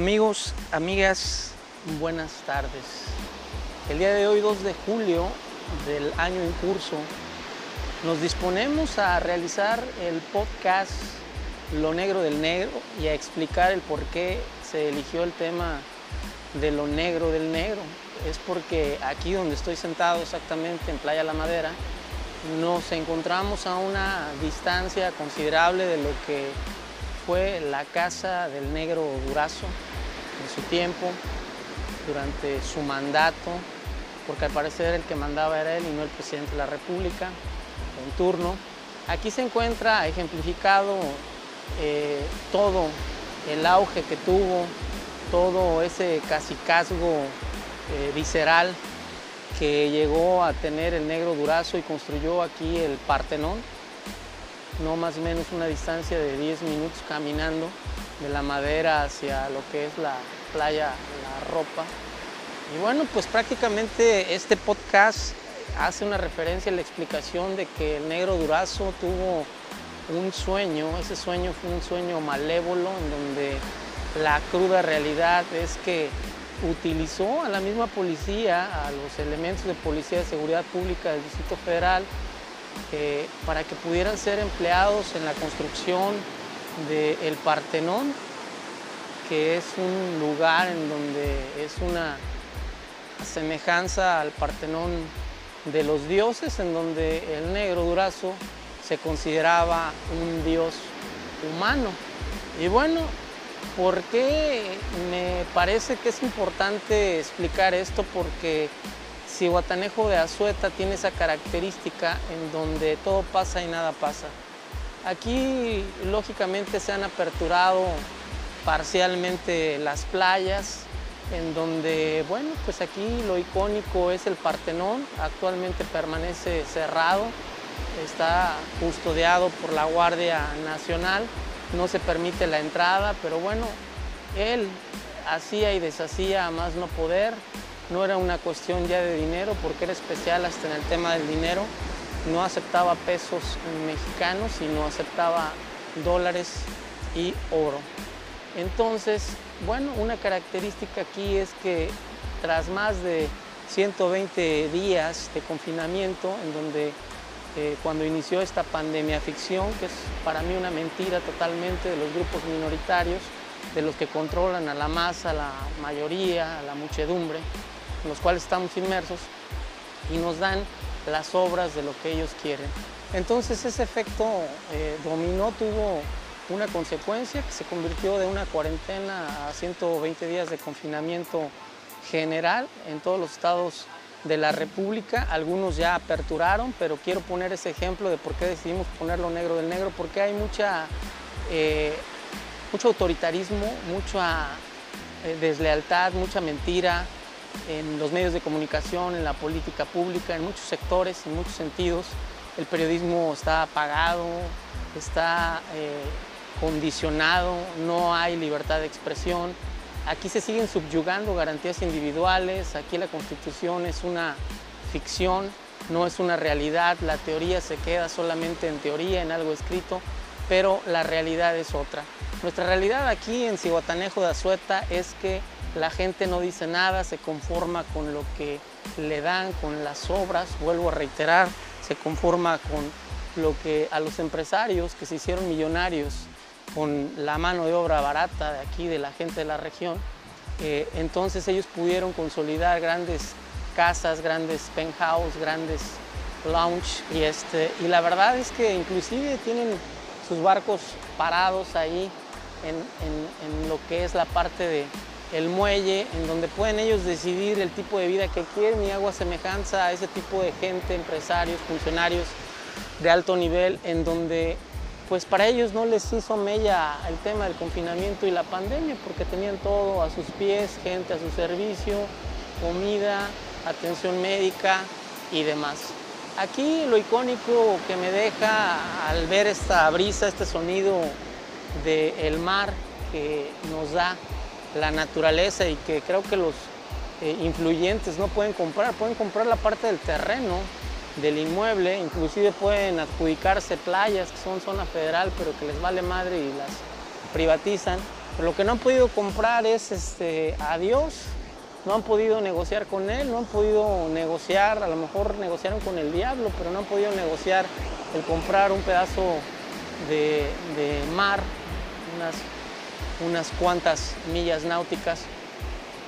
Amigos, amigas, buenas tardes. El día de hoy, 2 de julio del año en curso, nos disponemos a realizar el podcast Lo Negro del Negro y a explicar el por qué se eligió el tema de lo negro del negro. Es porque aquí donde estoy sentado exactamente en Playa La Madera, nos encontramos a una distancia considerable de lo que fue la casa del negro Durazo en su tiempo, durante su mandato, porque al parecer el que mandaba era él y no el presidente de la República en turno. Aquí se encuentra ejemplificado eh, todo el auge que tuvo, todo ese casicazgo eh, visceral que llegó a tener el negro Durazo y construyó aquí el Partenón, no más o menos una distancia de 10 minutos caminando de la madera hacia lo que es la playa La Ropa. Y bueno, pues prácticamente este podcast hace una referencia a la explicación de que el negro Durazo tuvo un sueño, ese sueño fue un sueño malévolo en donde la cruda realidad es que utilizó a la misma policía, a los elementos de policía de seguridad pública del Distrito Federal, eh, para que pudieran ser empleados en la construcción del Partenón, que es un lugar en donde es una semejanza al Partenón de los dioses, en donde el negro Durazo se consideraba un dios humano. Y bueno, ¿por qué me parece que es importante explicar esto? Porque Cihuatanejo de Azueta tiene esa característica en donde todo pasa y nada pasa. Aquí lógicamente se han aperturado parcialmente las playas, en donde, bueno, pues aquí lo icónico es el Partenón, actualmente permanece cerrado, está custodiado por la Guardia Nacional, no se permite la entrada, pero bueno, él hacía y deshacía a más no poder, no era una cuestión ya de dinero, porque era especial hasta en el tema del dinero, no aceptaba pesos mexicanos, sino aceptaba dólares y oro. Entonces, bueno, una característica aquí es que tras más de 120 días de confinamiento, en donde eh, cuando inició esta pandemia ficción, que es para mí una mentira totalmente de los grupos minoritarios, de los que controlan a la masa, a la mayoría, a la muchedumbre, en los cuales estamos inmersos, y nos dan las obras de lo que ellos quieren. Entonces ese efecto eh, dominó tuvo una consecuencia que se convirtió de una cuarentena a 120 días de confinamiento general en todos los estados de la República. Algunos ya aperturaron, pero quiero poner ese ejemplo de por qué decidimos ponerlo negro del negro, porque hay mucha, eh, mucho autoritarismo, mucha eh, deslealtad, mucha mentira en los medios de comunicación, en la política pública, en muchos sectores, en muchos sentidos. El periodismo está apagado, está... Eh, condicionado, no hay libertad de expresión. Aquí se siguen subyugando garantías individuales, aquí la constitución es una ficción, no es una realidad, la teoría se queda solamente en teoría, en algo escrito, pero la realidad es otra. Nuestra realidad aquí en Cihuatanejo de Azueta es que la gente no dice nada, se conforma con lo que le dan, con las obras, vuelvo a reiterar, se conforma con lo que a los empresarios que se hicieron millonarios con la mano de obra barata de aquí, de la gente de la región. Eh, entonces ellos pudieron consolidar grandes casas, grandes penthouse, grandes lounge y, este, y la verdad es que inclusive tienen sus barcos parados ahí en, en, lo que es la parte de el muelle, en donde pueden ellos decidir el tipo de vida que quieren y hago semejanza a ese tipo de gente, empresarios, funcionarios de alto nivel, en donde pues para ellos no les hizo mella el tema del confinamiento y la pandemia, porque tenían todo a sus pies, gente a su servicio, comida, atención médica y demás. Aquí lo icónico que me deja al ver esta brisa, este sonido del mar que nos da la naturaleza y que creo que los eh, influyentes no pueden comprar, pueden comprar la parte del terreno, del inmueble, inclusive pueden adjudicarse playas que son zona federal pero que les vale madre y las privatizan. Pero lo que no han podido comprar es este, a Dios, no han podido negociar con Él, no han podido negociar, a lo mejor negociaron con el diablo, pero no han podido negociar el comprar un pedazo de, mar, unas, unas cuantas millas náuticas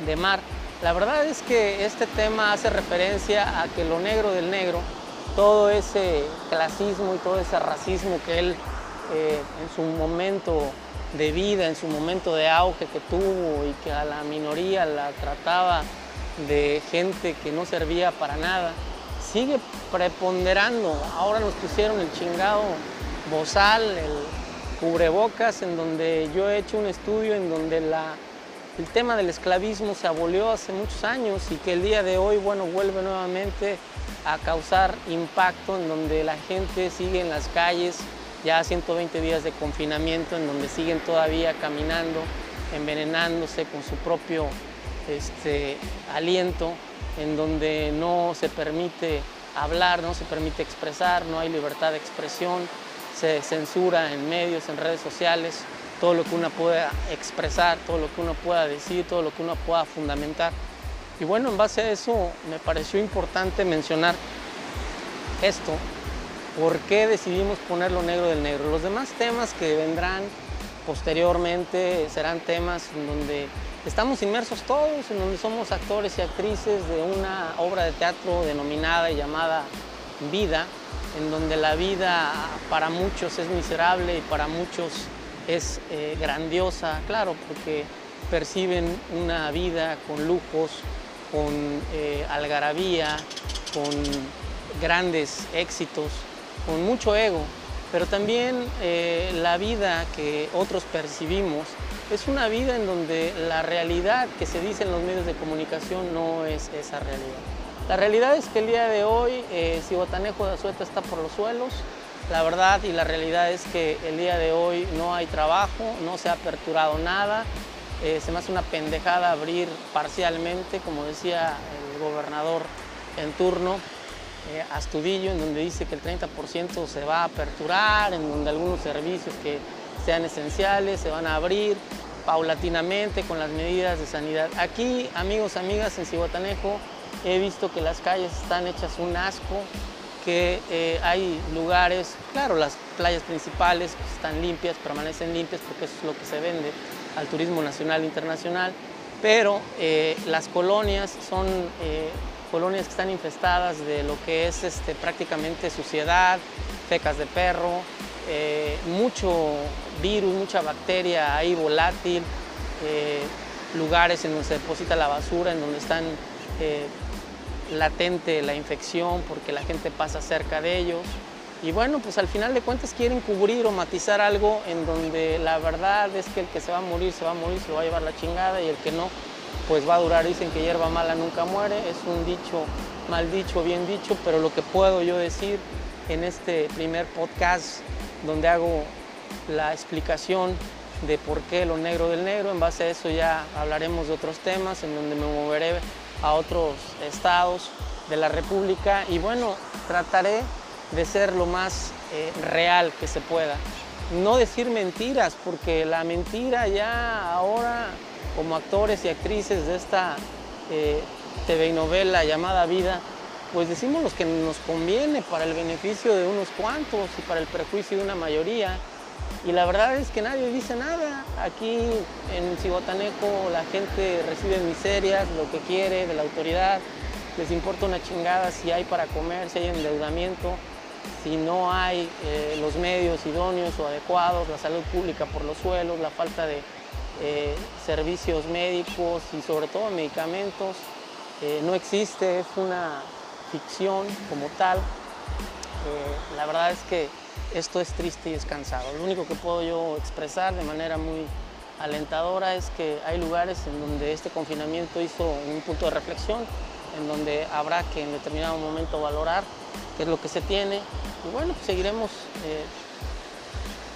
de mar. La verdad es que este tema hace referencia a que lo negro del negro, todo ese clasismo y todo ese racismo que él eh, en su momento de vida, en su momento de auge que tuvo y que a la minoría la trataba de gente que no servía para nada, sigue preponderando. Ahora nos pusieron el chingado bozal, el cubrebocas, en donde yo he hecho un estudio en donde la el tema del esclavismo se abolió hace muchos años y que el día de hoy, bueno, vuelve nuevamente a causar impacto en donde la gente sigue en las calles, ya 120 días de confinamiento, en donde siguen todavía caminando, envenenándose con su propio este, aliento, en donde no se permite hablar, no se permite expresar, no hay libertad de expresión, se censura en medios, en redes sociales, todo lo que uno pueda expresar, todo lo que uno pueda decir, todo lo que uno pueda fundamentar. Y bueno, en base a eso me pareció importante mencionar esto, por qué decidimos poner lo negro del negro. Los demás temas que vendrán posteriormente serán temas en donde estamos inmersos todos, en donde somos actores y actrices de una obra de teatro denominada y llamada Vida, en donde la vida para muchos es miserable y para muchos es eh, grandiosa, claro, porque perciben una vida con lujos, con eh, algarabía, con grandes éxitos, con mucho ego, pero también eh, la vida que otros percibimos es una vida en donde la realidad que se dice en los medios de comunicación no es esa realidad. La realidad es que el día de hoy eh, Cibotanejo de Azueta está por los suelos, la verdad y la realidad es que el día de hoy no hay trabajo, no se ha aperturado nada. Eh, se me hace una pendejada abrir parcialmente, como decía el gobernador en turno, eh, Astudillo, en donde dice que el 30% se va a aperturar, en donde algunos servicios que sean esenciales se van a abrir paulatinamente con las medidas de sanidad. Aquí, amigos, amigas, en Cihuatanejo, he visto que las calles están hechas un asco, que eh, hay lugares, claro, las playas principales están limpias, permanecen limpias porque eso es lo que se vende al turismo nacional e internacional, pero eh, las colonias son eh, colonias que están infestadas de lo que es este, prácticamente suciedad, fecas de perro, mucho virus, mucha bacteria ahí volátil, lugares en donde se deposita la basura, en donde están latente la infección porque la gente pasa cerca de ellos. Y bueno, pues al final de cuentas quieren cubrir o matizar algo en donde la verdad es que el que se va a morir, se va a morir, se lo va a llevar la chingada y el que no, pues va a durar. Dicen que hierba mala nunca muere, es un dicho mal dicho, bien dicho, pero lo que puedo yo decir en este primer podcast donde hago la explicación de por qué lo negro del negro, en base a eso ya hablaremos de otros temas en donde me moveré a otros estados de la República y bueno, trataré de ser lo más eh, real que se pueda. No decir mentiras, porque la mentira ya ahora, como actores y actrices de esta eh, TV y novela llamada Vida, pues decimos lo que nos conviene para el beneficio de unos cuantos y para el perjuicio de una mayoría. Y la verdad es que nadie dice nada. Aquí en Cibotaneco la gente recibe miserias, lo que quiere de la autoridad. Les importa una chingada si hay para comer, si hay endeudamiento, si no hay eh, los medios idóneos o adecuados, la salud pública por los suelos, la falta de eh, servicios médicos y sobre todo medicamentos. Eh, no existe, es una ficción como tal. la verdad es que esto es triste y es cansado. Lo único que puedo yo expresar de manera muy alentadora es que hay lugares en donde este confinamiento hizo un punto de reflexión, en donde habrá que en determinado momento valorar qué es lo que se tiene. Y bueno, pues seguiremos eh,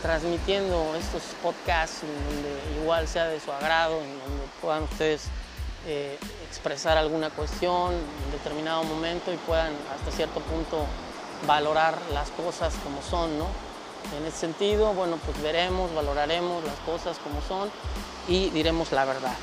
transmitiendo estos podcasts en donde igual sea de su agrado, en donde puedan ustedes eh, expresar alguna cuestión en determinado momento y puedan hasta cierto punto valorar las cosas como son, ¿no? En ese sentido, bueno, pues veremos, valoraremos las cosas como son y diremos la verdad.